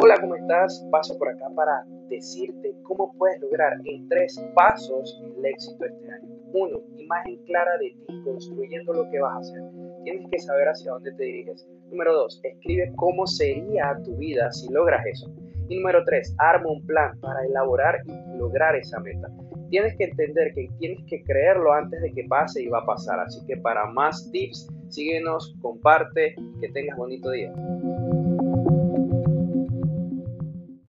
Hola, cómo estás, paso por acá para decirte cómo puedes lograr en tres pasos el éxito este año. Uno, imagen clara de ti, construyendo lo que vas a hacer. Tienes que saber hacia dónde te diriges. Número dos, escribe cómo sería tu vida si logras eso. Y número tres, arma un plan para elaborar y lograr esa meta. Tienes que entender que tienes que creerlo antes de que pase y va a pasar. Así que para más tips, síguenos, comparte, que tengas bonito día.